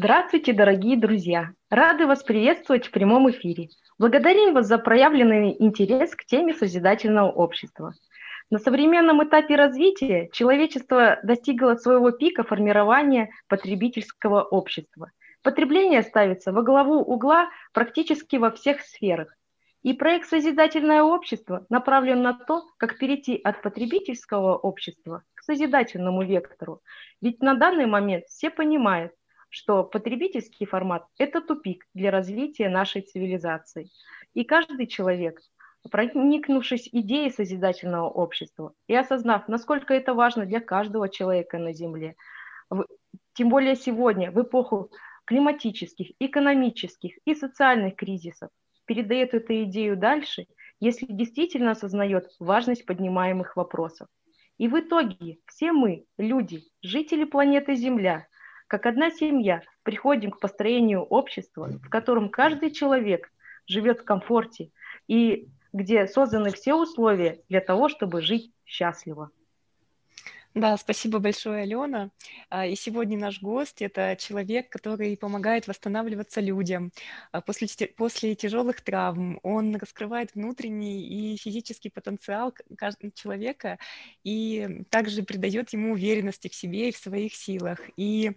Здравствуйте, дорогие друзья! Рады вас приветствовать в прямом эфире. Благодарим вас за проявленный интерес к теме созидательного общества. На современном этапе развития человечество достигло своего пика формирования потребительского общества. Потребление ставится во главу угла практически во всех сферах. И проект «Созидательное общество» направлен на то, как перейти от потребительского общества к созидательному вектору. Ведь на данный момент все понимают, что потребительский формат – это тупик для развития нашей цивилизации. И каждый человек, проникнувшись идеей созидательного общества и осознав, насколько это важно для каждого человека на Земле, тем более сегодня, в эпоху климатических, экономических и социальных кризисов, передает эту идею дальше, если действительно осознает важность поднимаемых вопросов. И в итоге все мы, люди, жители планеты Земля – как одна семья приходим к построению общества, в котором каждый человек живет в комфорте и где созданы все условия для того, чтобы жить счастливо. Да, спасибо большое, Алена. А, и сегодня наш гость– это человек, который помогает восстанавливаться людям а, после, после тяжелых травм. Он раскрывает внутренний и физический потенциал каждого человека и также придает ему уверенности в себе и в своих силах. И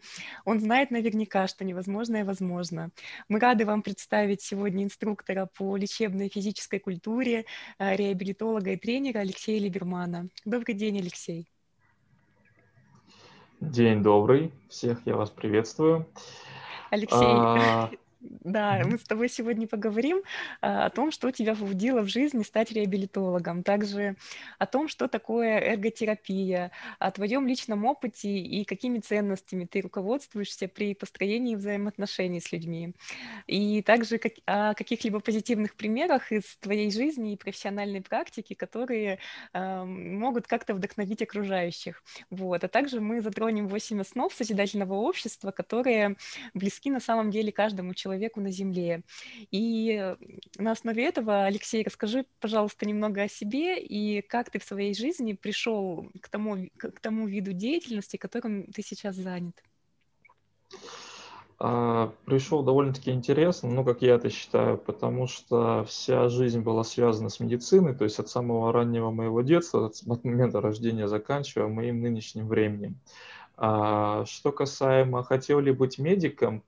он знает наверняка, что невозможное возможно. Мы рады вам представить сегодня инструктора по лечебной физической культуре, а, реабилитолога и тренера Алексея Либермана. Добрый день, Алексей. День добрый, всех я вас приветствую. Алексей, а, да, мы с тобой сегодня поговорим а, о том, что тебя побудило в жизни стать реабилитологом, также о том, что такое эрготерапия, о твоем личном опыте и какими ценностями ты руководствуешься при построении взаимоотношений с людьми, и также как, о каких-либо позитивных примерах из твоей жизни и профессиональной практики, которые э, могут как-то вдохновить окружающих. Вот. А также мы затронем восемь основ созидательного общества, которые близки на самом деле каждому человеку человеку на Земле. И на основе этого, Алексей, расскажи, пожалуйста, немного о себе и как ты в своей жизни пришел к тому, к тому виду деятельности, которым ты сейчас занят. А, пришел довольно-таки интересно, ну, как я это считаю, потому что вся жизнь была связана с медициной, то есть от самого раннего моего детства, от момента рождения заканчивая моим нынешним временем. А, что касаемо, хотел ли быть медиком,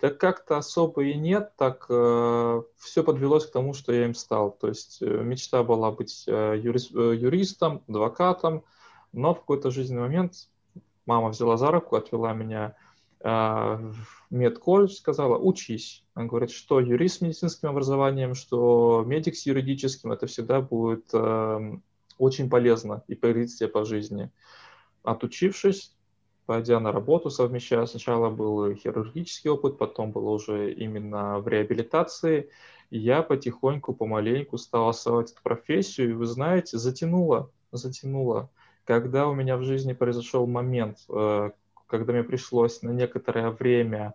да как-то особо и нет, так э, все подвелось к тому, что я им стал. То есть э, мечта была быть э, юрист, э, юристом, адвокатом, но в какой-то жизненный момент мама взяла за руку, отвела меня э, в медколледж, сказала, учись. Она говорит, что юрист с медицинским образованием, что медик с юридическим, это всегда будет э, очень полезно и пригодится тебе по жизни. Отучившись, пойдя на работу, совмещая, сначала был хирургический опыт, потом был уже именно в реабилитации, я потихоньку, помаленьку стал осваивать эту профессию, и вы знаете, затянуло, затянуло. Когда у меня в жизни произошел момент, э, когда мне пришлось на некоторое время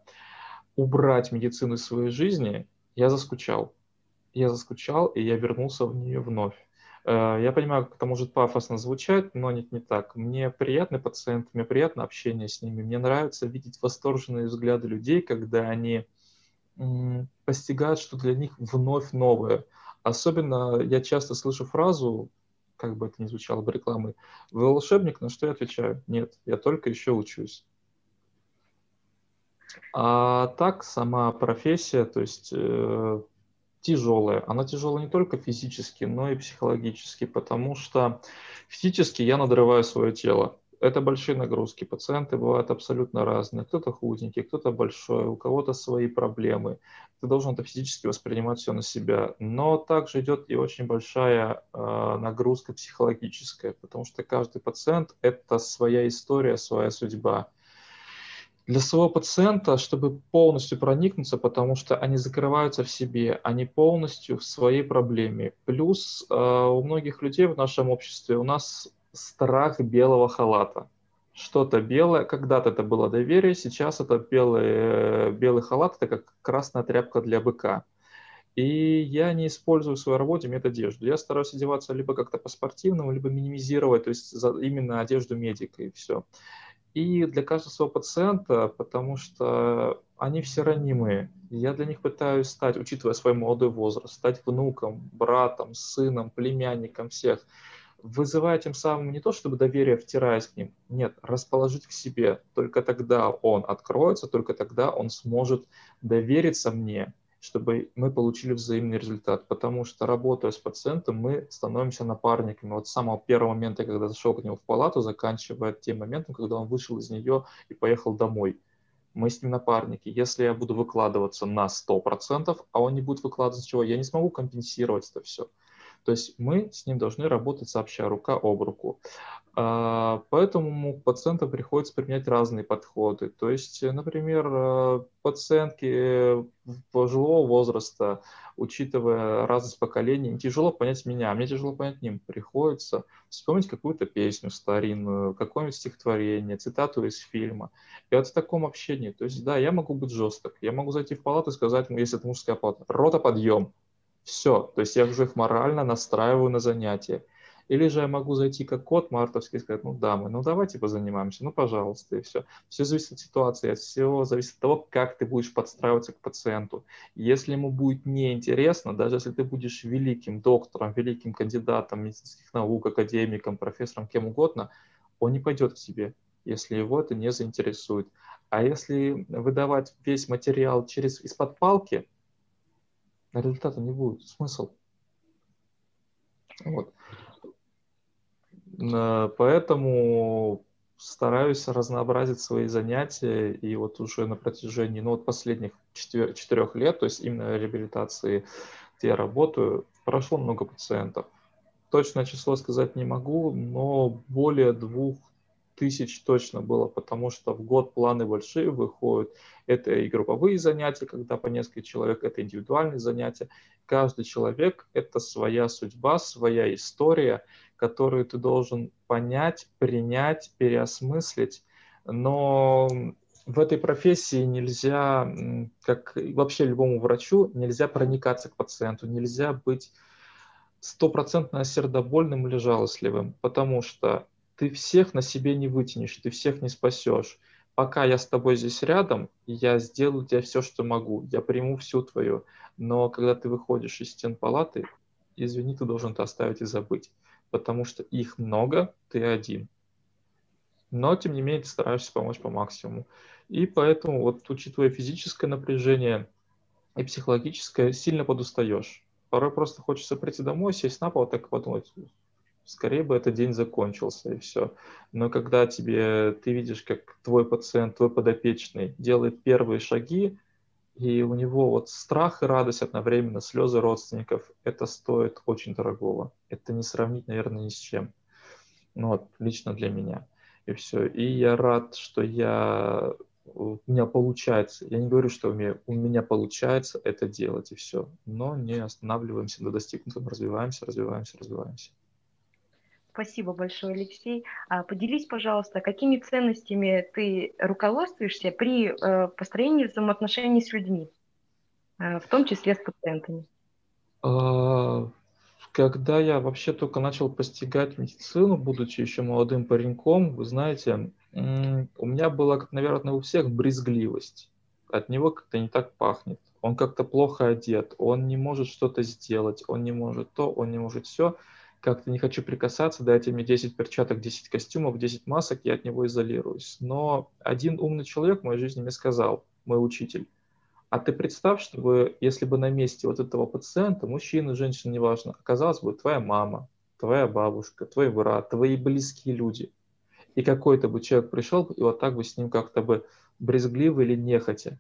убрать медицину из своей жизни, я заскучал. Я заскучал, и я вернулся в нее вновь. Э, я понимаю, как это может пафосно звучать, но нет, не так. Мне приятны пациенты, мне приятно общение с ними. Мне нравится видеть восторженные взгляды людей, когда они постигают, что для них вновь новое. Особенно я часто слышу фразу, как бы это ни звучало бы рекламой, «Вы волшебник?» На что я отвечаю? Нет, я только еще учусь. А так, сама профессия, то есть э, тяжелая. Она тяжелая не только физически, но и психологически, потому что физически я надрываю свое тело. Это большие нагрузки. Пациенты бывают абсолютно разные. Кто-то худенький, кто-то большой, у кого-то свои проблемы. Ты должен это физически воспринимать все на себя. Но также идет и очень большая э, нагрузка психологическая, потому что каждый пациент – это своя история, своя судьба для своего пациента, чтобы полностью проникнуться, потому что они закрываются в себе, они полностью в своей проблеме. Плюс э, у многих людей в нашем обществе у нас страх белого халата. Что-то белое, когда-то это было доверие, сейчас это белый, белый халат, это как красная тряпка для быка. И я не использую в своей работе медодежду. Я стараюсь одеваться либо как-то по-спортивному, либо минимизировать, то есть именно одежду медика и все. И для каждого своего пациента, потому что они все ранимые. Я для них пытаюсь стать, учитывая свой молодой возраст, стать внуком, братом, сыном, племянником всех, вызывая тем самым не то, чтобы доверие втираясь к ним, нет, расположить к себе. Только тогда он откроется, только тогда он сможет довериться мне, чтобы мы получили взаимный результат. Потому что работая с пациентом, мы становимся напарниками. Вот с самого первого момента, когда зашел к нему в палату, заканчивая тем моментом, когда он вышел из нее и поехал домой. Мы с ним напарники. Если я буду выкладываться на 100%, а он не будет выкладываться чего, я не смогу компенсировать это все. То есть мы с ним должны работать сообща, рука об руку. А, поэтому пациентам приходится применять разные подходы. То есть, например, э, пациентки пожилого возраста, учитывая разность поколений, тяжело понять меня, мне тяжело понять ним. Приходится вспомнить какую-то песню старинную, какое-нибудь стихотворение, цитату из фильма. И вот в таком общении, то есть, да, я могу быть жесток, я могу зайти в палату и сказать, если это мужская палата, рота подъем, все, то есть я уже их морально настраиваю на занятия. Или же я могу зайти как кот мартовский и сказать, ну да, мы, ну давайте позанимаемся, ну пожалуйста, и все. Все зависит от ситуации, всего зависит от того, как ты будешь подстраиваться к пациенту. Если ему будет неинтересно, даже если ты будешь великим доктором, великим кандидатом медицинских наук, академиком, профессором, кем угодно, он не пойдет к тебе, если его это не заинтересует. А если выдавать весь материал через из-под палки, результата не будет. Смысл? Вот. Поэтому стараюсь разнообразить свои занятия, и вот уже на протяжении ну, вот последних четырех лет, то есть именно реабилитации, где я работаю, прошло много пациентов. Точное число сказать не могу, но более двух тысяч точно было, потому что в год планы большие выходят. Это и групповые занятия, когда по несколько человек, это индивидуальные занятия. Каждый человек – это своя судьба, своя история, которую ты должен понять, принять, переосмыслить. Но в этой профессии нельзя, как вообще любому врачу, нельзя проникаться к пациенту, нельзя быть стопроцентно сердобольным или жалостливым, потому что ты всех на себе не вытянешь, ты всех не спасешь. Пока я с тобой здесь рядом, я сделаю тебе все, что могу, я приму всю твою. Но когда ты выходишь из стен палаты, извини, ты должен это оставить и забыть, потому что их много, ты один. Но, тем не менее, ты стараешься помочь по максимуму. И поэтому, вот учитывая физическое напряжение и психологическое, сильно подустаешь. Порой просто хочется прийти домой, сесть на пол, так подумать, скорее бы этот день закончился и все. Но когда тебе, ты видишь, как твой пациент, твой подопечный делает первые шаги, и у него вот страх и радость одновременно, слезы родственников, это стоит очень дорогого. Это не сравнить, наверное, ни с чем. Ну вот, лично для меня. И все. И я рад, что я у меня получается. Я не говорю, что у меня, у меня получается это делать и все. Но не останавливаемся на достигнутом, развиваемся, развиваемся, развиваемся. Спасибо большое, Алексей. А, поделись, пожалуйста, какими ценностями ты руководствуешься при э, построении взаимоотношений с людьми, э, в том числе с пациентами? А, когда я вообще только начал постигать медицину, будучи еще молодым пареньком, вы знаете, у меня была, наверное, у всех брезгливость. От него как-то не так пахнет. Он как-то плохо одет, он не может что-то сделать, он не может то, он не может все как-то не хочу прикасаться, дайте мне 10 перчаток, 10 костюмов, 10 масок, я от него изолируюсь. Но один умный человек в моей жизни мне сказал, мой учитель, а ты представь, чтобы, если бы на месте вот этого пациента, мужчина, женщина, неважно, оказалась бы твоя мама, твоя бабушка, твой брат, твои близкие люди. И какой-то бы человек пришел и вот так бы с ним как-то бы брезгливо или нехотя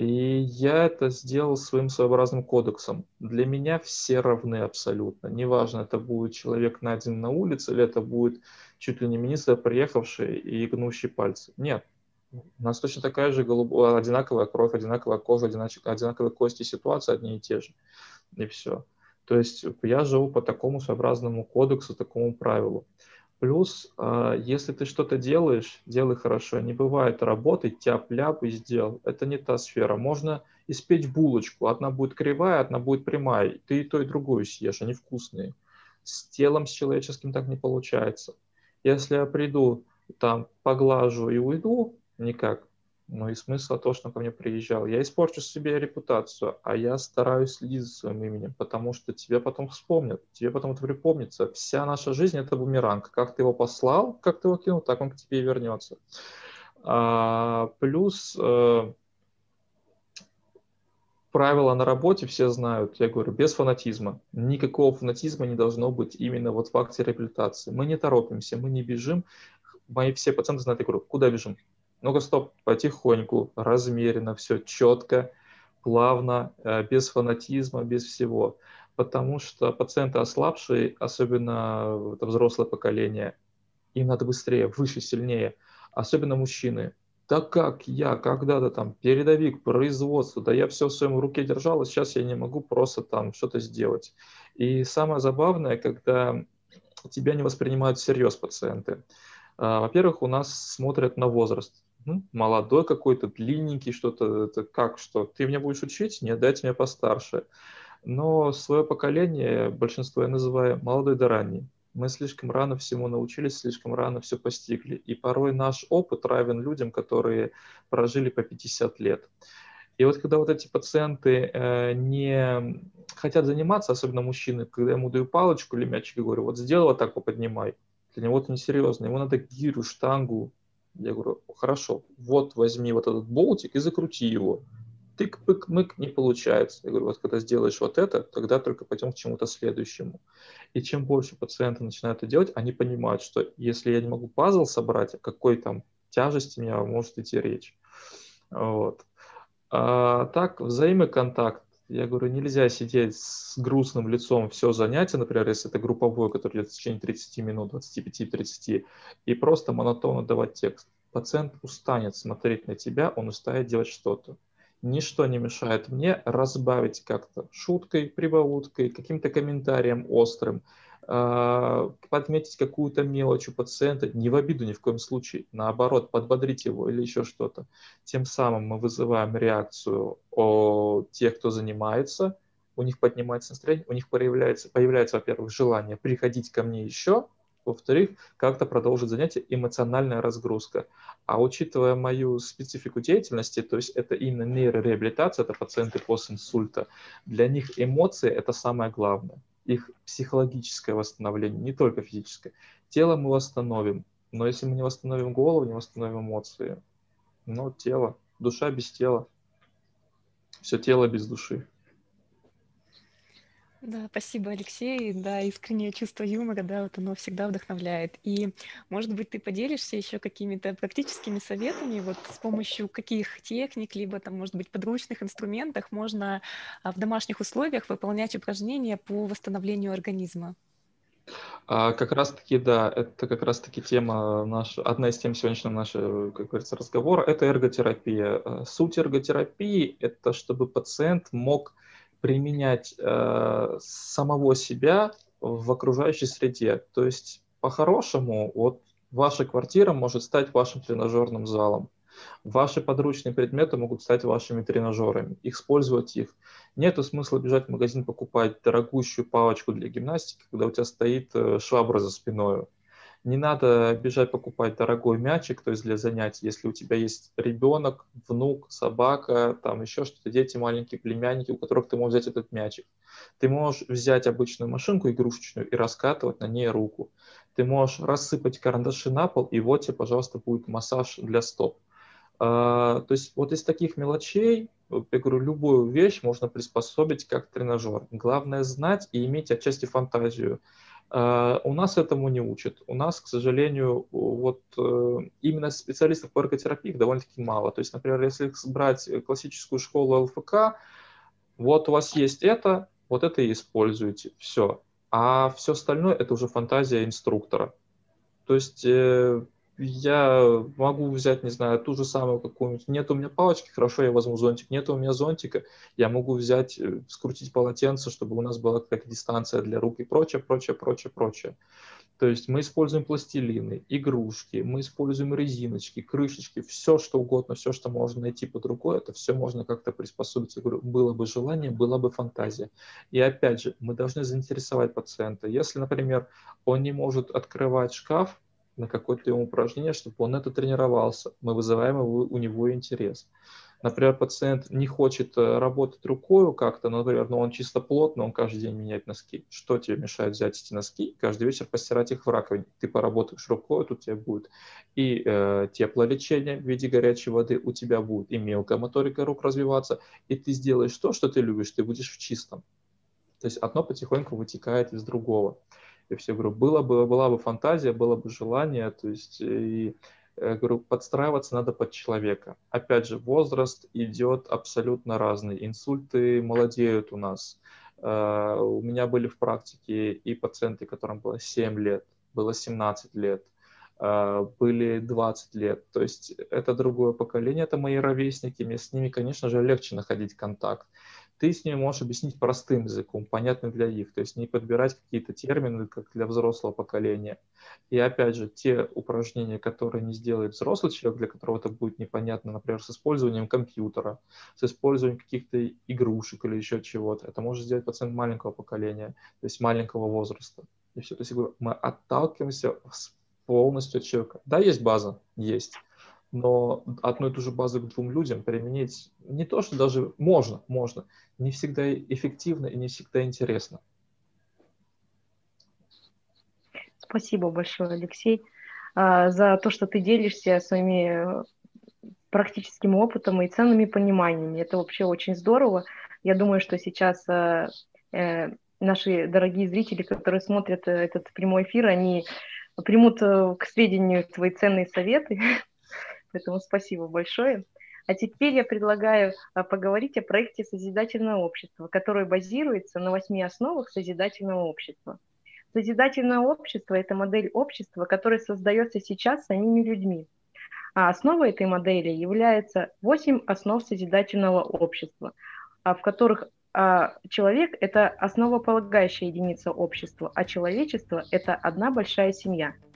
и я это сделал своим своеобразным кодексом. Для меня все равны абсолютно. Неважно, это будет человек найден на улице, или это будет чуть ли не министр, приехавший и гнущий пальцы. Нет. У нас точно такая же голубая, одинаковая кровь, одинаковая кожа, одинаковые кости, ситуации одни и те же. И все. То есть я живу по такому своеобразному кодексу, такому правилу. Плюс, а, если ты что-то делаешь, делай хорошо. Не бывает работы, тяп-ляп и сделал. Это не та сфера. Можно испечь булочку. Одна будет кривая, одна будет прямая. Ты и то, и другую съешь, они вкусные. С телом, с человеческим так не получается. Если я приду там поглажу и уйду, никак. Ну и смысл то, что ко мне приезжал. Я испорчу себе репутацию, а я стараюсь следить за своим именем, потому что тебе потом вспомнят, тебе потом это припомнится. Вся наша жизнь — это бумеранг. Как ты его послал, как ты его кинул, так он к тебе и вернется. А, плюс э, правила на работе все знают, я говорю, без фанатизма. Никакого фанатизма не должно быть именно вот в акте реабилитации. Мы не торопимся, мы не бежим. Мои все пациенты знают, я говорю, куда бежим? Ну-ка, стоп, потихоньку, размеренно, все четко, плавно, э, без фанатизма, без всего. Потому что пациенты ослабшие, особенно это взрослое поколение, им надо быстрее, выше, сильнее. Особенно мужчины. Так как я когда-то там передовик производства, да я все в своем руке держал, а сейчас я не могу просто там что-то сделать. И самое забавное, когда тебя не воспринимают всерьез пациенты. А, во-первых, у нас смотрят на возраст ну, молодой какой-то, длинненький, что-то, это как, что, ты меня будешь учить? Нет, дайте мне постарше. Но свое поколение, большинство я называю молодой да ранний. Мы слишком рано всему научились, слишком рано все постигли. И порой наш опыт равен людям, которые прожили по 50 лет. И вот когда вот эти пациенты э, не хотят заниматься, особенно мужчины, когда я ему даю палочку или мячик и говорю, вот сделай вот так, поподнимай, для него это несерьезно, ему надо гирю, штангу, я говорю, хорошо, вот возьми вот этот болтик и закрути его. Тык-пык-мык не получается. Я говорю, вот когда сделаешь вот это, тогда только пойдем к чему-то следующему. И чем больше пациенты начинают это делать, они понимают, что если я не могу пазл собрать, о какой там тяжести у меня может идти речь. Вот. А так, взаимный контакт я говорю, нельзя сидеть с грустным лицом все занятие, например, если это групповое, которое идет в течение 30 минут, 25-30, и просто монотонно давать текст. Пациент устанет смотреть на тебя, он устанет делать что-то. Ничто не мешает мне разбавить как-то шуткой, прибауткой, каким-то комментарием острым, подметить какую-то мелочь у пациента, не в обиду ни в коем случае, наоборот, подбодрить его или еще что-то. Тем самым мы вызываем реакцию о тех, кто занимается, у них поднимается настроение, у них появляется, появляется во-первых, желание приходить ко мне еще, во-вторых, как-то продолжить занятие, эмоциональная разгрузка. А учитывая мою специфику деятельности, то есть это именно нейрореабилитация, это пациенты после инсульта, для них эмоции – это самое главное их психологическое восстановление, не только физическое. Тело мы восстановим, но если мы не восстановим голову, не восстановим эмоции, ну, тело, душа без тела, все тело без души. Да, спасибо, Алексей. Да, искреннее чувство юмора, да, вот оно всегда вдохновляет. И, может быть, ты поделишься еще какими-то практическими советами, вот с помощью каких техник, либо там, может быть, подручных инструментах можно а, в домашних условиях выполнять упражнения по восстановлению организма? А, как раз таки, да, это как раз таки тема наша, одна из тем сегодняшнего нашего, как говорится, разговора, это эрготерапия. Э, суть эрготерапии – это чтобы пациент мог применять э, самого себя в окружающей среде. То есть, по-хорошему, вот ваша квартира может стать вашим тренажерным залом. Ваши подручные предметы могут стать вашими тренажерами. Использовать их. Нет смысла бежать в магазин покупать дорогущую палочку для гимнастики, когда у тебя стоит э, швабра за спиной. Не надо бежать покупать дорогой мячик, то есть для занятий, если у тебя есть ребенок, внук, собака, там еще что-то, дети маленькие, племянники, у которых ты можешь взять этот мячик. Ты можешь взять обычную машинку игрушечную и раскатывать на ней руку. Ты можешь рассыпать карандаши на пол, и вот тебе, пожалуйста, будет массаж для стоп. А, то есть вот из таких мелочей, я говорю, любую вещь можно приспособить как тренажер. Главное знать и иметь отчасти фантазию. А, у нас этому не учат. У нас, к сожалению, вот э, именно специалистов по эрготерапии довольно-таки мало. То есть, например, если брать классическую школу ЛФК, вот у вас есть это, вот это и используйте, все. А все остальное это уже фантазия инструктора. То есть э, я могу взять, не знаю, ту же самую какую-нибудь. Нет у меня палочки, хорошо, я возьму зонтик. Нет у меня зонтика, я могу взять, э, скрутить полотенце, чтобы у нас была какая-то дистанция для рук и прочее, прочее, прочее, прочее. То есть мы используем пластилины, игрушки, мы используем резиночки, крышечки, все что угодно, все, что можно найти под рукой, это все можно как-то приспособить. Я говорю, было бы желание, была бы фантазия. И опять же, мы должны заинтересовать пациента. Если, например, он не может открывать шкаф, на какое-то ему упражнение, чтобы он это тренировался. Мы вызываем его, у него интерес. Например, пациент не хочет э, работать рукой как-то, например, но он чисто плотно, он каждый день меняет носки. Что тебе мешает взять эти носки каждый вечер постирать их в раковине? Ты поработаешь рукой, тут у тебя будет и э, теплолечение в виде горячей воды, у тебя будет и мелкая моторика рук развиваться, и ты сделаешь то, что ты любишь, ты будешь в чистом. То есть одно потихоньку вытекает из другого. Я все говорю, было бы, была бы фантазия, было бы желание, то есть и я говорю, подстраиваться надо под человека. Опять же, возраст идет абсолютно разный. Инсульты молодеют у нас. Э, у меня были в практике и пациенты, которым было 7 лет, было 17 лет, э, были 20 лет. То есть это другое поколение, это мои ровесники. Мне с ними, конечно же, легче находить контакт ты с ними можешь объяснить простым языком, понятным для них, то есть не подбирать какие-то термины, как для взрослого поколения. И опять же, те упражнения, которые не сделает взрослый человек, для которого это будет непонятно, например, с использованием компьютера, с использованием каких-то игрушек или еще чего-то, это может сделать пациент маленького поколения, то есть маленького возраста. И все. То есть мы отталкиваемся полностью от человека. Да, есть база, есть но одну и ту же базу к двум людям применить не то, что даже можно, можно, не всегда эффективно и не всегда интересно. Спасибо большое, Алексей, а, за то, что ты делишься своими практическим опытом и ценными пониманиями. Это вообще очень здорово. Я думаю, что сейчас а, э, наши дорогие зрители, которые смотрят э, этот прямой эфир, они примут э, к сведению твои ценные советы, Поэтому спасибо большое. А теперь я предлагаю а, поговорить о проекте «Созидательное общество», которое базируется на восьми основах созидательного общества. Созидательное общество – это модель общества, которая создается сейчас самими людьми. А основой этой модели является восемь основ созидательного общества, а, в которых человек – это основополагающая единица общества, а человечество – это одна большая семья –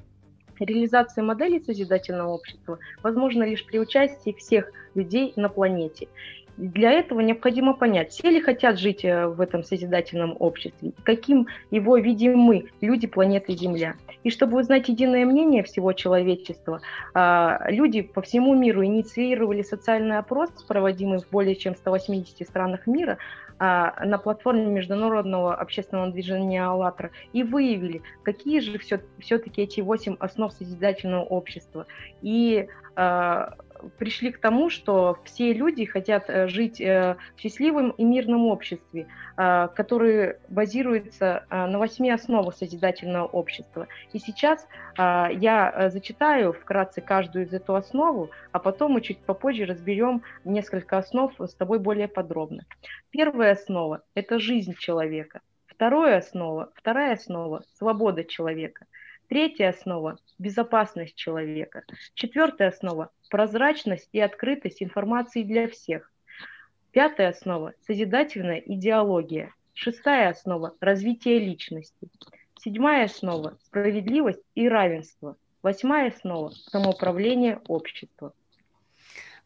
Реализация модели созидательного общества возможна лишь при участии всех людей на планете. Для этого необходимо понять, все ли хотят жить э, в этом созидательном обществе, каким его видим мы, люди планеты Земля. И чтобы узнать единое мнение всего человечества, а, люди по всему миру инициировали социальный опрос, проводимый в более чем 180 странах мира, а, на платформе международного общественного движения «АЛЛАТРА» и выявили, какие же все, все-таки эти восемь основ созидательного общества. И а, пришли к тому, что все люди хотят э, жить э, в счастливом и мирном обществе, а, которое базируется на восьми основах созидательного общества. И сейчас я э, зачитаю вкратце каждую из эту основу, а потом мы чуть попозже разберем несколько основ с тобой более подробно. Первая основа – это жизнь человека. Вторая основа, вторая основа – свобода человека. Третья основа – безопасность человека. Четвертая основа – прозрачность и открытость информации для всех. Пятая основа – созидательная идеология. Шестая основа – развитие личности. Седьмая основа – справедливость и равенство. Восьмая основа – самоуправление общества.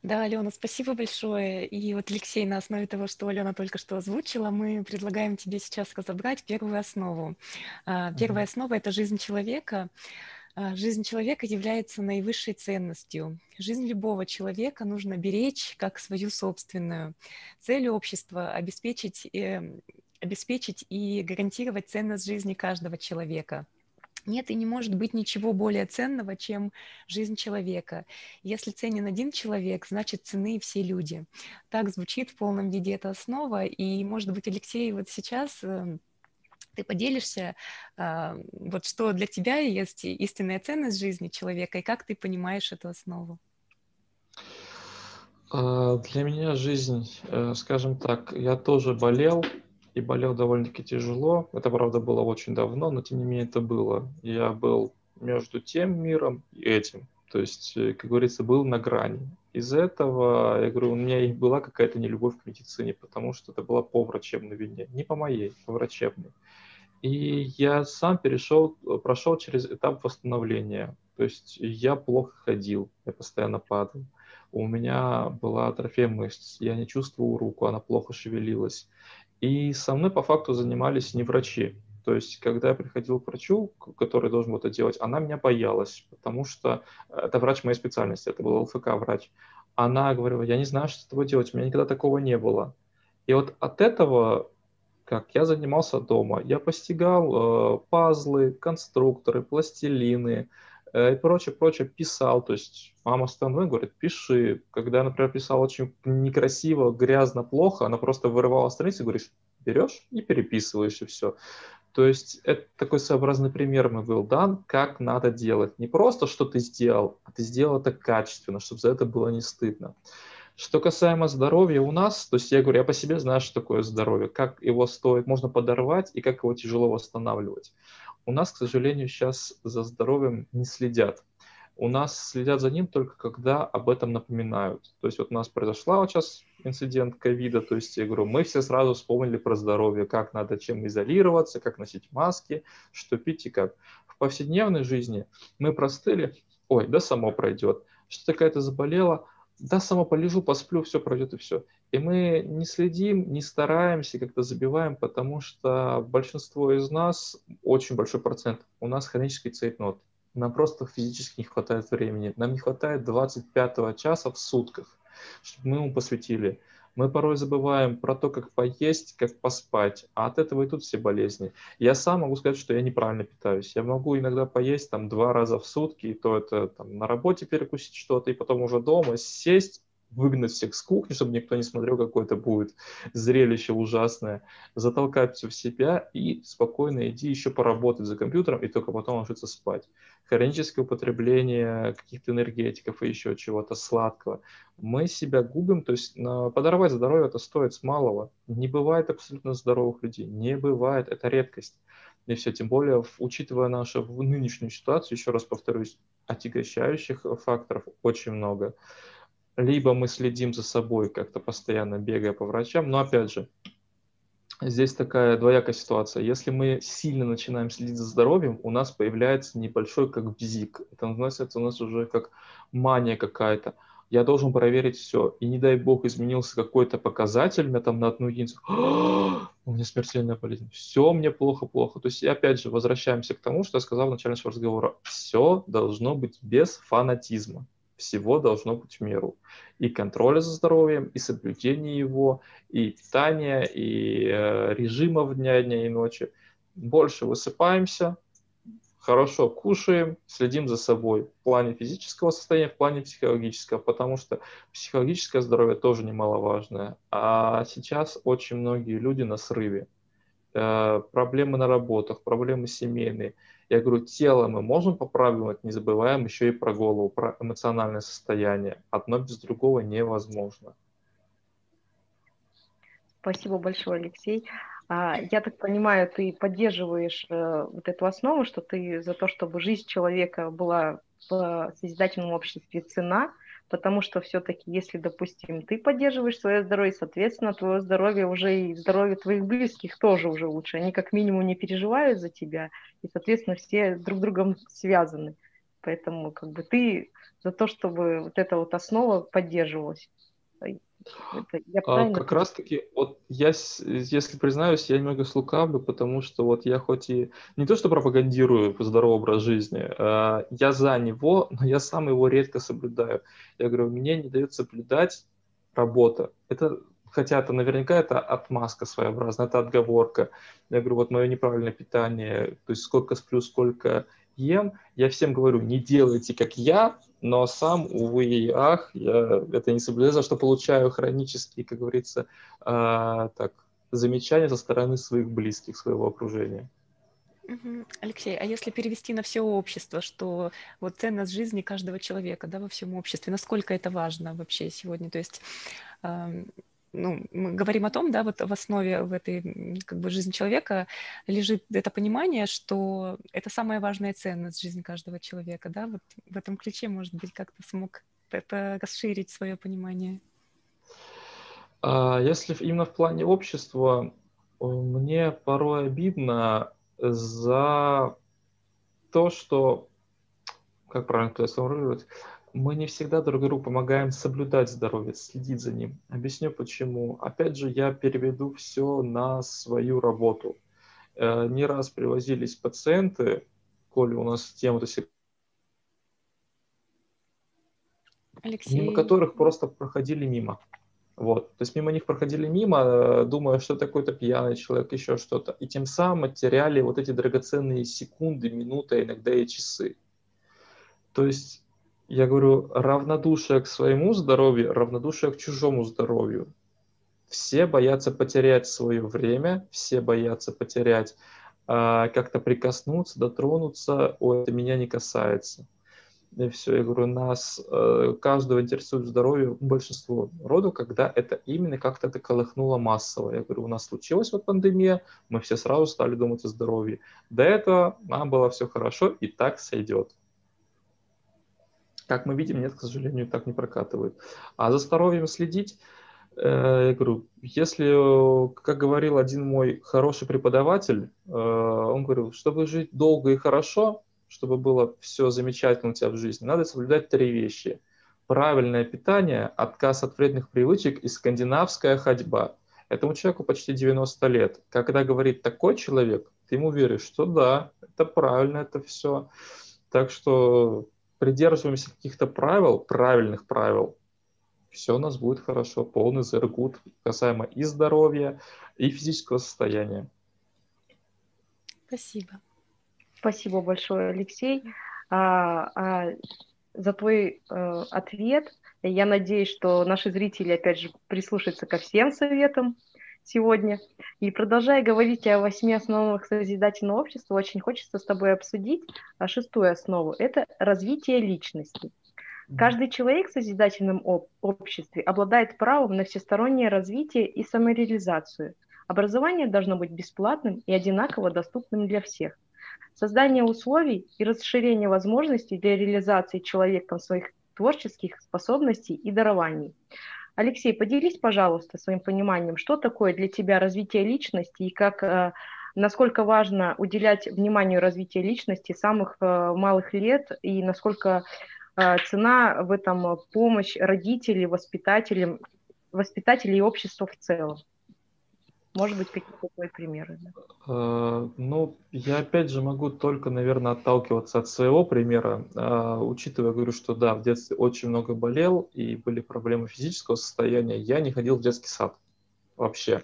Да, Алена, спасибо большое. И вот, Алексей, на основе того, что Алена только что озвучила, мы предлагаем тебе сейчас разобрать первую основу. А, первая основа – это жизнь человека. А, жизнь человека является наивысшей ценностью. Жизнь любого человека нужно беречь как свою собственную. Цель общества – обеспечить, э, обеспечить и гарантировать ценность жизни каждого человека – нет и не может быть ничего более ценного, чем жизнь человека. Если ценен один человек, значит цены и все люди. Так звучит в полном виде эта основа. И, может быть, Алексей, вот сейчас эм, ты поделишься, а, вот что для тебя есть истинная ценность жизни человека, и как ты понимаешь эту основу? А, для меня жизнь, э, скажем так, я тоже болел, и болел довольно-таки тяжело. Это, правда, было очень давно, но тем не менее это было. Я был между тем миром и этим. То есть, э, как говорится, был на грани. Из-за этого, я говорю, у меня и была какая-то нелюбовь к медицине, потому что это была по врачебной вине. Не по моей, по врачебной. И я сам перешел, прошел через этап восстановления. То есть я плохо ходил, я постоянно падал. У меня была атрофия мышц, я не чувствовал руку, она плохо шевелилась. И со мной по факту занимались не врачи. То есть, когда я приходил к врачу, который должен был это делать, она меня боялась, потому что это врач моей специальности, это был ЛФК-врач. Она говорила, я не знаю, что с тобой делать, у меня никогда такого не было. И вот от этого, как я занимался дома, я постигал э, пазлы, конструкторы, пластилины, Э, и прочее, прочее, писал. То есть мама становой говорит, пиши. Когда например, писал очень некрасиво, грязно, плохо, она просто вырывала страницу и говоришь, берешь и переписываешь, и все. То есть это такой своеобразный пример мы был дан, как надо делать. Не просто, что ты сделал, а ты сделал это качественно, чтобы за это было не стыдно. Что касаемо здоровья у нас, то есть я говорю, я по себе знаю, что такое здоровье, как его стоит, можно подорвать и как его тяжело восстанавливать. У нас, к сожалению, сейчас за здоровьем не следят. У нас следят за ним только когда об этом напоминают. То есть вот у нас произошла вот сейчас инцидент ковида, то есть я говорю, мы все сразу вспомнили про здоровье, как надо чем изолироваться, как носить маски, что пить и как. В повседневной жизни мы простыли, ой, да само пройдет, что такая-то заболела, да само полежу, посплю, все пройдет и все. И мы не следим, не стараемся, как-то забиваем, потому что большинство из нас, очень большой процент, у нас хронический цейтнот. Нам просто физически не хватает времени. Нам не хватает 25 часа в сутках, чтобы мы ему посвятили. Мы порой забываем про то, как поесть, как поспать, а от этого идут все болезни. Я сам могу сказать, что я неправильно питаюсь. Я могу иногда поесть там два раза в сутки, и то это там, на работе перекусить что-то, и потом уже дома сесть выгнать всех с кухни, чтобы никто не смотрел, какое это будет зрелище ужасное, затолкать все в себя и спокойно иди еще поработать за компьютером и только потом ложиться спать. Хроническое употребление каких-то энергетиков и еще чего-то сладкого. Мы себя губим, то есть подорвать здоровье это стоит с малого. Не бывает абсолютно здоровых людей, не бывает, это редкость. И все, тем более, учитывая нашу нынешнюю ситуацию, еще раз повторюсь, отягощающих факторов очень много либо мы следим за собой, как-то постоянно бегая по врачам, но опять же, здесь такая двоякая ситуация. Если мы сильно начинаем следить за здоровьем, у нас появляется небольшой как бзик. Это называется у нас уже как мания какая-то. Я должен проверить все. И не дай бог изменился какой-то показатель, у меня там на одну единицу. У меня смертельная болезнь. Все мне плохо-плохо. То есть, опять же, возвращаемся к тому, что я сказал в начале нашего разговора. Все должно быть без фанатизма всего должно быть в меру. И контроля за здоровьем, и соблюдение его, и питания, и э, режимов дня, дня и ночи. Больше высыпаемся, хорошо кушаем, следим за собой в плане физического состояния, в плане психологического, потому что психологическое здоровье тоже немаловажное. А сейчас очень многие люди на срыве. Э, проблемы на работах, проблемы семейные – я говорю, тело мы можем поправить, не забываем еще и про голову, про эмоциональное состояние. Одно без другого невозможно. Спасибо большое, Алексей. А, я так понимаю, ты поддерживаешь э, вот эту основу, что ты за то, чтобы жизнь человека была в созидательном обществе цена, потому что все-таки, если, допустим, ты поддерживаешь свое здоровье, соответственно, твое здоровье уже и здоровье твоих близких тоже уже лучше. Они как минимум не переживают за тебя, и, соответственно, все друг другом связаны. Поэтому как бы ты за то, чтобы вот эта вот основа поддерживалась. Это я а, как раз таки, вот я, если признаюсь, я немного слукавлю, потому что вот я хоть и не то, что пропагандирую здоровый образ жизни, а я за него, но я сам его редко соблюдаю. Я говорю, мне не дает соблюдать работа. Это хотя это наверняка это отмазка своеобразная, это отговорка. Я говорю, вот мое неправильное питание, то есть сколько сплю, сколько ем, я всем говорю, не делайте как я, но сам, увы и ах, я это не соблюдаю, за что получаю хронические, как говорится, э, так, замечания со стороны своих близких, своего окружения. Алексей, а если перевести на все общество, что вот ценность жизни каждого человека, да, во всем обществе, насколько это важно вообще сегодня? То есть ну, мы говорим о том, да, вот в основе в этой как бы жизни человека лежит это понимание, что это самая важная ценность жизни каждого человека, да, вот в этом ключе, может быть, как-то смог это расширить свое понимание. А если именно в плане общества, мне порой обидно за то, что, как правильно это сформулировать, мы не всегда друг другу помогаем соблюдать здоровье, следить за ним. Объясню почему. Опять же, я переведу все на свою работу. э, не раз привозились пациенты, коли у нас тема, то есть Алексей. мимо которых просто проходили мимо. Вот. То есть мимо них проходили мимо, э, думая, что это какой-то пьяный человек, еще что-то. И тем самым теряли вот эти драгоценные секунды, минуты, а иногда и часы. То есть, я говорю, равнодушие к своему здоровью, равнодушие к чужому здоровью. Все боятся потерять свое время, все боятся потерять, э, как-то прикоснуться, дотронуться, о, это меня не касается и все. Я говорю, нас, э, каждого интересует здоровье, большинство роду, когда это именно как-то это колыхнуло массово. Я говорю, у нас случилась вот пандемия, мы все сразу стали думать о здоровье. До этого нам было все хорошо, и так сойдет. Как мы видим, нет, к сожалению, так не прокатывает. А за здоровьем следить, э, я говорю, если, как говорил один мой хороший преподаватель, э, он говорил, чтобы жить долго и хорошо, чтобы было все замечательно у тебя в жизни, надо соблюдать три вещи. Правильное питание, отказ от вредных привычек и скандинавская ходьба. Этому человеку почти 90 лет. Когда говорит такой человек, ты ему веришь, что да, это правильно, это все. Так что придерживаемся каких-то правил, правильных правил, все у нас будет хорошо, полный зергут касаемо и здоровья, и физического состояния. Спасибо. Спасибо большое, Алексей, а, а, за твой а, ответ. Я надеюсь, что наши зрители, опять же, прислушаются ко всем советам сегодня. И продолжая говорить о восьми основах созидательного общества, очень хочется с тобой обсудить а, шестую основу. Это развитие личности. Каждый человек в созидательном об- обществе обладает правом на всестороннее развитие и самореализацию. Образование должно быть бесплатным и одинаково доступным для всех. Создание условий и расширение возможностей для реализации человеком своих творческих способностей и дарований. Алексей, поделись, пожалуйста, своим пониманием, что такое для тебя развитие личности и как, э, насколько важно уделять вниманию развитию личности самых э, малых лет и насколько э, цена в этом помощь родителей, воспитателям, воспитателей и общества в целом. Может быть, какие-то твои примеры? Да? Uh, ну, я опять же могу только, наверное, отталкиваться от своего примера, uh, учитывая, говорю, что да, в детстве очень много болел и были проблемы физического состояния, я не ходил в детский сад вообще.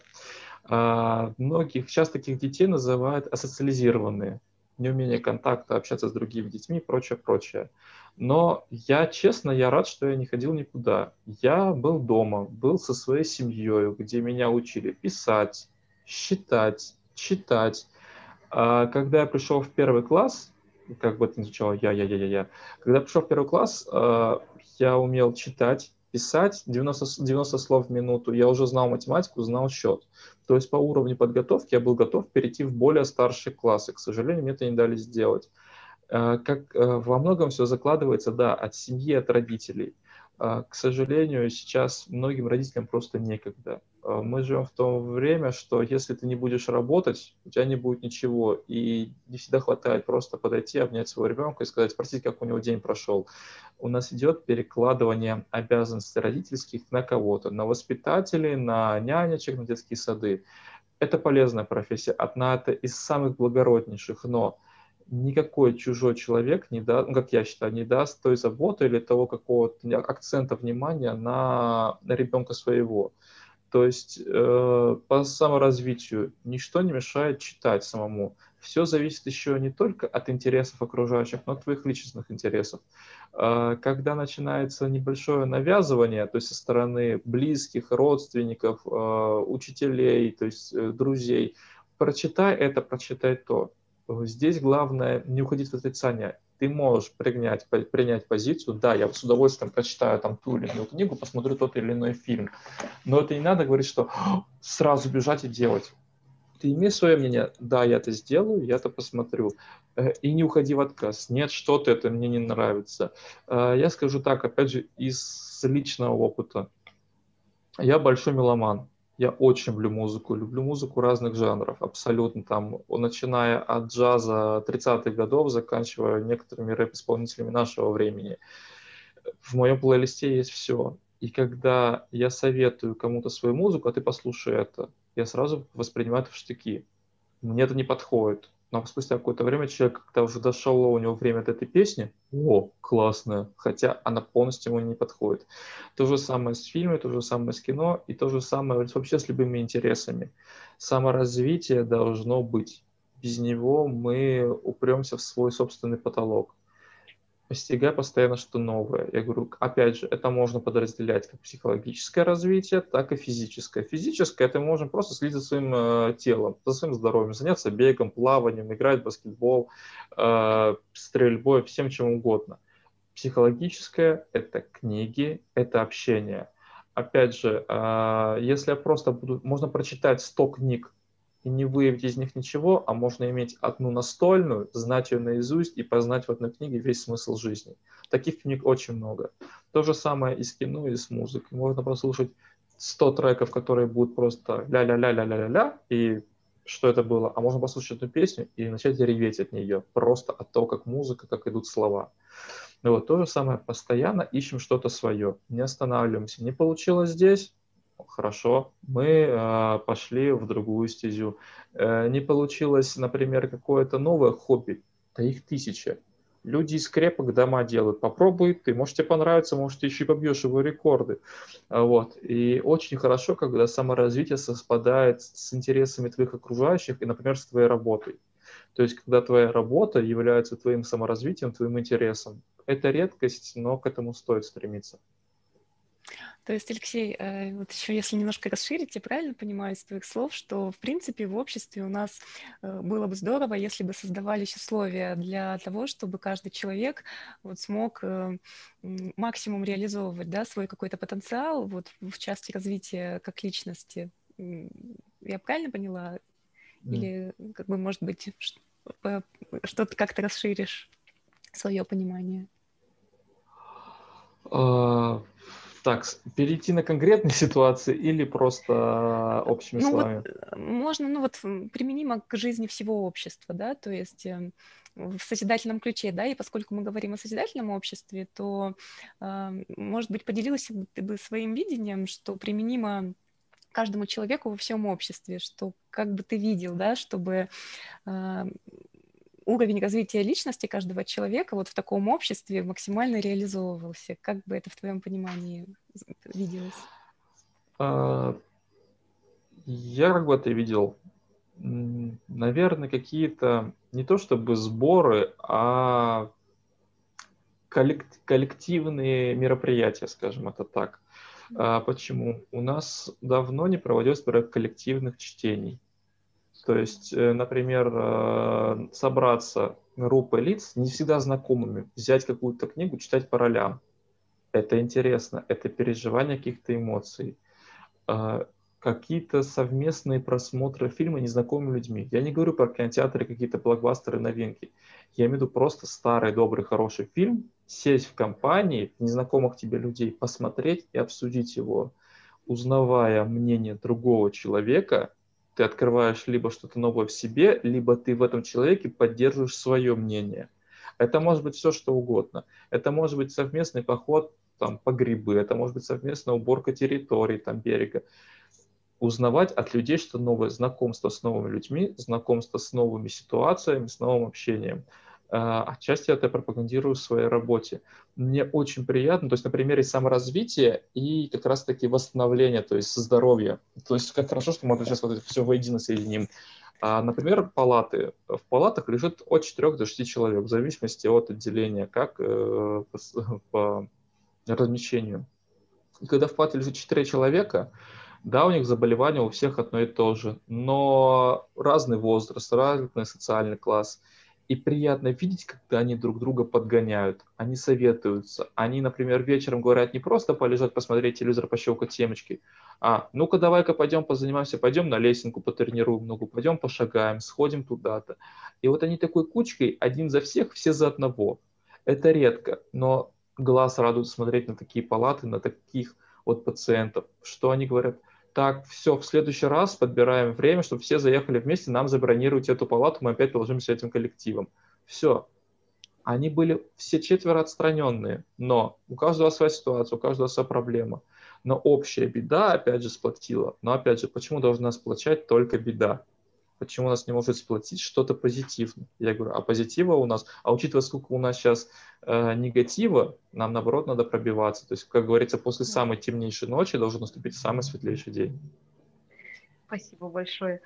Uh, многих, сейчас таких детей называют асоциализированные, неумение контакта, общаться с другими детьми и прочее, прочее. Но я, честно, я рад, что я не ходил никуда. Я был дома, был со своей семьей, где меня учили писать, считать, читать. А когда я пришел в первый класс, как бы это ни звучало, я, я, я, я, я. Когда я пришел в первый класс, а, я умел читать, писать 90, 90 слов в минуту, я уже знал математику, знал счет. То есть по уровню подготовки я был готов перейти в более старшие классы. К сожалению, мне это не дали сделать. Э, как э, во многом все закладывается, да, от семьи, от родителей. Э, к сожалению, сейчас многим родителям просто некогда. Мы живем в то время, что если ты не будешь работать, у тебя не будет ничего. И не всегда хватает просто подойти, обнять своего ребенка и сказать, спросить, как у него день прошел. У нас идет перекладывание обязанностей родительских на кого-то, на воспитателей, на нянечек, на детские сады. Это полезная профессия, одна из самых благороднейших, но никакой чужой человек не даст, ну, как я считаю, не даст той заботы или того какого-то акцента внимания на, на ребенка своего. То есть э, по саморазвитию ничто не мешает читать самому. Все зависит еще не только от интересов окружающих, но от твоих личностных интересов. Э, когда начинается небольшое навязывание, то есть со стороны близких, родственников, э, учителей, то есть э, друзей, прочитай это, прочитай то Здесь главное не уходить в отрицание. Ты можешь принять, принять позицию, да, я с удовольствием прочитаю там ту или иную книгу, посмотрю тот или иной фильм. Но это не надо говорить, что сразу бежать и делать. Ты имей свое мнение, да, я это сделаю, я это посмотрю. Э, и не уходи в отказ. Нет, что-то это мне не нравится. Э, я скажу так, опять же, из личного опыта. Я большой меломан. Я очень люблю музыку, люблю музыку разных жанров, абсолютно там, начиная от джаза 30-х годов, заканчивая некоторыми рэп-исполнителями нашего времени. В моем плейлисте есть все. И когда я советую кому-то свою музыку, а ты послушай это, я сразу воспринимаю это в штыки. мне это не подходит. Но спустя какое-то время человек, когда уже дошло у него время от этой песни, о, классная, хотя она полностью ему не подходит. То же самое с фильмами, то же самое с кино и то же самое вообще с любыми интересами. Саморазвитие должно быть. Без него мы упремся в свой собственный потолок постигая постоянно что новое. Я говорю, опять же, это можно подразделять как психологическое развитие, так и физическое. Физическое это мы можем просто следить за своим э, телом, за своим здоровьем, заняться бегом, плаванием, играть в баскетбол, э, стрельбой, всем чем угодно. Психологическое это книги, это общение. Опять же, э, если я просто буду, можно прочитать 100 книг и не выявить из них ничего, а можно иметь одну настольную, знать ее наизусть и познать в одной книге весь смысл жизни. Таких книг очень много. То же самое и с кино, и с музыкой. Можно послушать 100 треков, которые будут просто ля-ля-ля-ля-ля-ля-ля, и что это было, а можно послушать эту песню и начать реветь от нее, просто от того, как музыка, как идут слова. Ну вот, то же самое, постоянно ищем что-то свое, не останавливаемся. Не получилось здесь, Хорошо, мы э, пошли в другую стезю. Э, не получилось, например, какое-то новое хобби, да их тысяча. Люди из крепок дома делают. Попробуй ты, может тебе понравится, может ты еще и побьешь его рекорды. А, вот. И очень хорошо, когда саморазвитие совпадает с интересами твоих окружающих и, например, с твоей работой. То есть, когда твоя работа является твоим саморазвитием, твоим интересом. Это редкость, но к этому стоит стремиться. То есть, Алексей, э, вот еще если немножко расширить, я правильно понимаю из твоих слов, что, в принципе, в обществе у нас э, было бы здорово, если бы создавались условия для того, чтобы каждый человек вот смог э, максимум реализовывать да, свой какой-то потенциал вот в части развития как личности. Я правильно поняла? Или, как бы, может быть, что-то как-то расширишь свое понимание? А, так, перейти на конкретные ситуации или просто общими ну, словами? Вот, э, можно, ну вот применимо к жизни всего общества, да, то есть э, в созидательном ключе, да, и поскольку мы говорим о созидательном обществе, то, э, может быть, поделилась бы ты бы своим видением, что применимо каждому человеку во всем обществе, что как бы ты видел, да, чтобы э, уровень развития личности каждого человека вот в таком обществе максимально реализовывался? Как бы это в твоем понимании виделось? А, я как бы это видел, наверное, какие-то не то чтобы сборы, а коллективные мероприятия, скажем это так. А почему? У нас давно не проводилось коллективных чтений. То есть, э, например, э, собраться группой лиц, не всегда знакомыми, взять какую-то книгу, читать по ролям. Это интересно, это переживание каких-то эмоций. Э, какие-то совместные просмотры фильма незнакомыми людьми. Я не говорю про кинотеатры, какие-то блокбастеры, новинки. Я имею в виду просто старый, добрый, хороший фильм, сесть в компании незнакомых тебе людей, посмотреть и обсудить его, узнавая мнение другого человека – ты открываешь либо что-то новое в себе, либо ты в этом человеке поддерживаешь свое мнение. Это может быть все, что угодно. Это может быть совместный поход там, по грибы, это может быть совместная уборка территории, там, берега. Узнавать от людей что новое, знакомство с новыми людьми, знакомство с новыми ситуациями, с новым общением. А, отчасти это пропагандирую в своей работе. Мне очень приятно, то есть на примере саморазвития и как раз-таки восстановления, то есть здоровья. То есть как хорошо, что мы сейчас вот это все воедино соединим. А, например, палаты. В палатах лежит от 4 до 6 человек, в зависимости от отделения, как э, по, по размещению. И когда в палате лежит 4 человека, да, у них заболевание у всех одно и то же, но разный возраст, разный социальный класс – и приятно видеть, когда они друг друга подгоняют, они советуются. Они, например, вечером говорят не просто полежать, посмотреть телевизор, пощелкать темочки, а ну-ка давай-ка пойдем позанимаемся, пойдем на лесенку потренируем ногу, пойдем пошагаем, сходим туда-то. И вот они такой кучкой, один за всех, все за одного. Это редко, но глаз радует смотреть на такие палаты, на таких вот пациентов, что они говорят – так, все, в следующий раз подбираем время, чтобы все заехали вместе, нам забронируйте эту палату, мы опять положимся этим коллективом. Все. Они были все четверо отстраненные, но у каждого своя ситуация, у каждого своя проблема. Но общая беда, опять же, сплотила. Но опять же, почему должна сплочать только беда? Почему нас не может сплотить что-то позитивное. Я говорю, а позитива у нас, а учитывая, сколько у нас сейчас э, негатива, нам наоборот надо пробиваться. То есть, как говорится, после самой темнейшей ночи должен наступить самый светлейший день. Спасибо большое.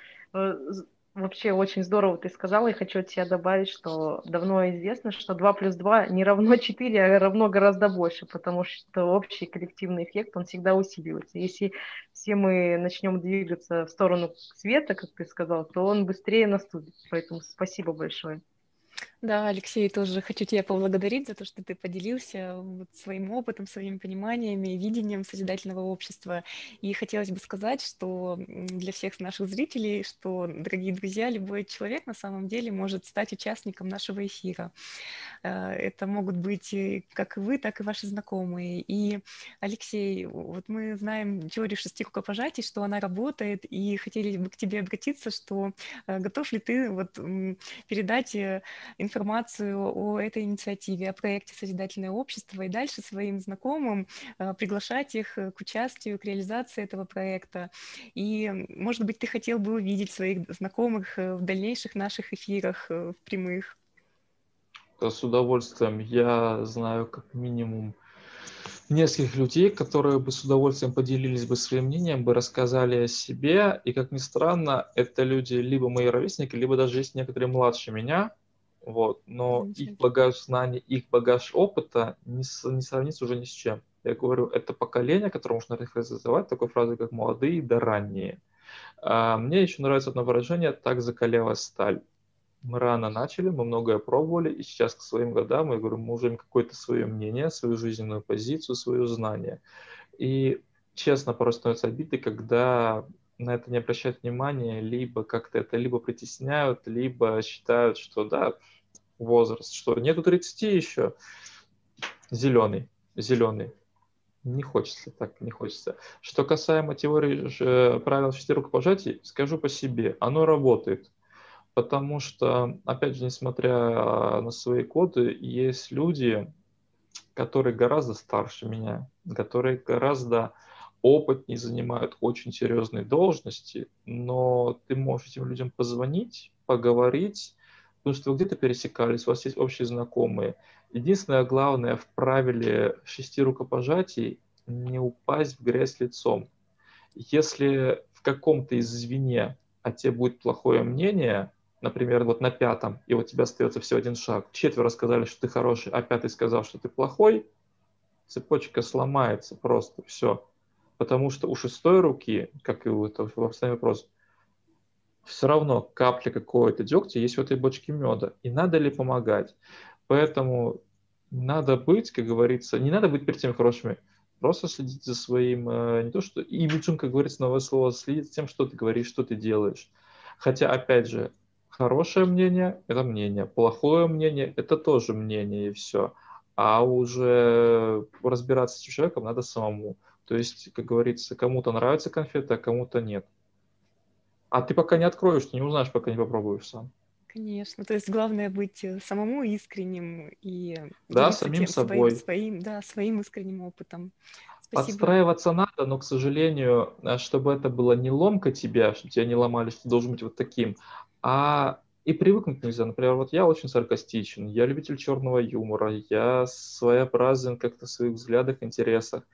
Вообще очень здорово ты сказала, и хочу от себя добавить, что давно известно, что 2 плюс 2 не равно 4, а равно гораздо больше, потому что общий коллективный эффект, он всегда усиливается. Если все мы начнем двигаться в сторону света, как ты сказал, то он быстрее наступит. Поэтому спасибо большое. Да, Алексей, тоже хочу тебя поблагодарить за то, что ты поделился вот своим опытом, своими пониманиями, видением созидательного общества. И хотелось бы сказать, что для всех наших зрителей, что, дорогие друзья, любой человек на самом деле может стать участником нашего эфира. Э, это могут быть как вы, так и ваши знакомые. И, Алексей, вот мы знаем теорию шести рукопожатий, что она работает, и хотели бы к тебе обратиться, что э, готов ли ты вот передать э, информацию о этой инициативе, о проекте «Созидательное общество» и дальше своим знакомым э, приглашать их э, к участию, к реализации этого проекта. И, может быть, ты хотел бы увидеть своих знакомых э, в дальнейших наших эфирах в прямых? С удовольствием. Я знаю как минимум нескольких людей, которые бы с удовольствием поделились бы своим мнением, бы рассказали о себе. И, как ни странно, это люди либо мои ровесники, либо даже есть некоторые младше меня, вот. Но их багаж знаний, их багаж опыта не, не сравнится уже ни с чем. Я говорю, это поколение, которое можно характеризовать такой фразой, как молодые да ранние. А мне еще нравится одно выражение «так закалялась сталь». Мы рано начали, мы многое пробовали, и сейчас к своим годам, я говорю, мы уже имеем какое-то свое мнение, свою жизненную позицию, свое знание. И честно, порой становится обидой, когда на это не обращают внимания, либо как-то это либо притесняют, либо считают, что да, возраст, что нету 30 еще, зеленый, зеленый. Не хочется, так не хочется. Что касаемо теории же, правил шести рукопожатий, скажу по себе, оно работает. Потому что, опять же, несмотря на свои коды, есть люди, которые гораздо старше меня, которые гораздо опытнее занимают очень серьезные должности, но ты можешь этим людям позвонить, поговорить, потому что вы где-то пересекались, у вас есть общие знакомые. Единственное главное в правиле шести рукопожатий не упасть в грязь лицом. Если в каком-то из звене о тебе будет плохое мнение, например, вот на пятом, и вот у тебя остается всего один шаг, четверо сказали, что ты хороший, а пятый сказал, что ты плохой, цепочка сломается просто, все. Потому что у шестой руки, как и у этого, вопрос, все равно капля какого-то дегтя есть в этой бочке меда. И надо ли помогать? Поэтому надо быть, как говорится, не надо быть перед тем хорошими, просто следить за своим, э, не то что имиджем, как говорится, новое слово, следить за тем, что ты говоришь, что ты делаешь. Хотя, опять же, хорошее мнение – это мнение, плохое мнение – это тоже мнение, и все. А уже разбираться с человеком надо самому. То есть, как говорится, кому-то нравится конфеты, а кому-то нет. А ты пока не откроешь, ты не узнаешь, пока не попробуешь сам. Конечно, то есть главное быть э, самому искренним и да, самим собой. Своим, своим, да, своим искренним опытом. Спасибо. Подстраиваться надо, но, к сожалению, э, чтобы это было не ломка тебя, чтобы тебя не ломали, что ты должен быть вот таким, а и привыкнуть нельзя. Например, вот я очень саркастичен, я любитель черного юмора, я своеобразен как-то в своих взглядах, интересах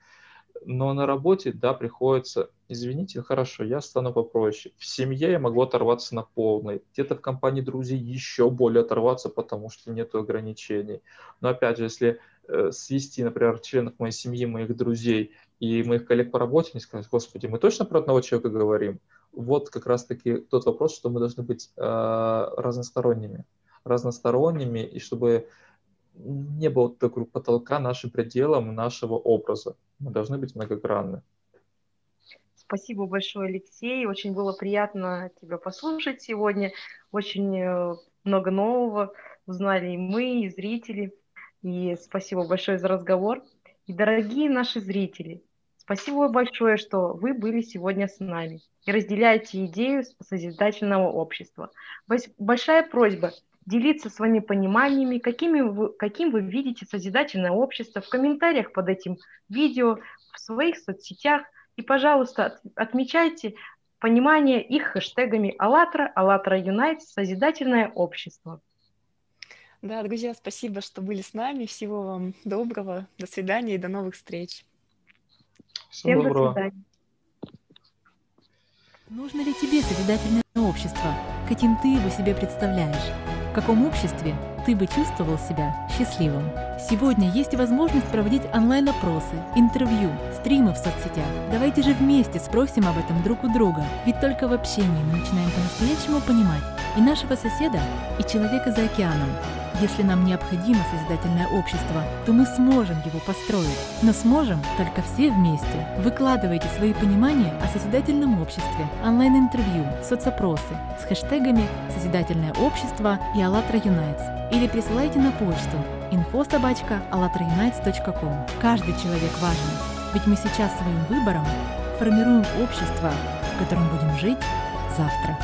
но на работе, да, приходится, извините, хорошо, я стану попроще. В семье я могу оторваться на полной, где-то в компании друзей еще более оторваться, потому что нет ограничений. Но опять же, если э, свести, например, членов моей семьи, моих друзей и моих коллег по работе, не сказать, господи, мы точно про одного человека говорим? Вот как раз-таки тот вопрос, что мы должны быть э, разносторонними. Разносторонними, и чтобы не было такого потолка нашим пределом нашего образа. Мы должны быть многогранны. Спасибо большое, Алексей. Очень было приятно тебя послушать сегодня. Очень э, много нового узнали и мы, и зрители. И спасибо большое за разговор. И дорогие наши зрители, спасибо большое, что вы были сегодня с нами и разделяете идею созидательного общества. Большая просьба делиться своими пониманиями, какими вы, каким вы видите созидательное общество в комментариях под этим видео, в своих соцсетях. И, пожалуйста, отмечайте понимание их хэштегами «АЛЛАТРА», «АЛЛАТРА Юнайт», «Созидательное общество». Да, друзья, спасибо, что были с нами. Всего вам доброго. До свидания и до новых встреч. Всем доброго. до свидания. Нужно ли тебе созидательное общество? Каким ты его себе представляешь? Каком обществе ты бы чувствовал себя счастливым? Сегодня есть возможность проводить онлайн-опросы, интервью, стримы в соцсетях. Давайте же вместе спросим об этом друг у друга, ведь только в общении мы начинаем по-настоящему понимать и нашего соседа, и человека за океаном. Если нам необходимо созидательное общество, то мы сможем его построить. Но сможем только все вместе. Выкладывайте свои понимания о созидательном обществе, онлайн-интервью, соцопросы с хэштегами «Созидательное общество» и «АЛЛАТРА Юнайтс» или присылайте на почту info.alatraunites.com. Каждый человек важен, ведь мы сейчас своим выбором формируем общество, в котором будем жить завтра.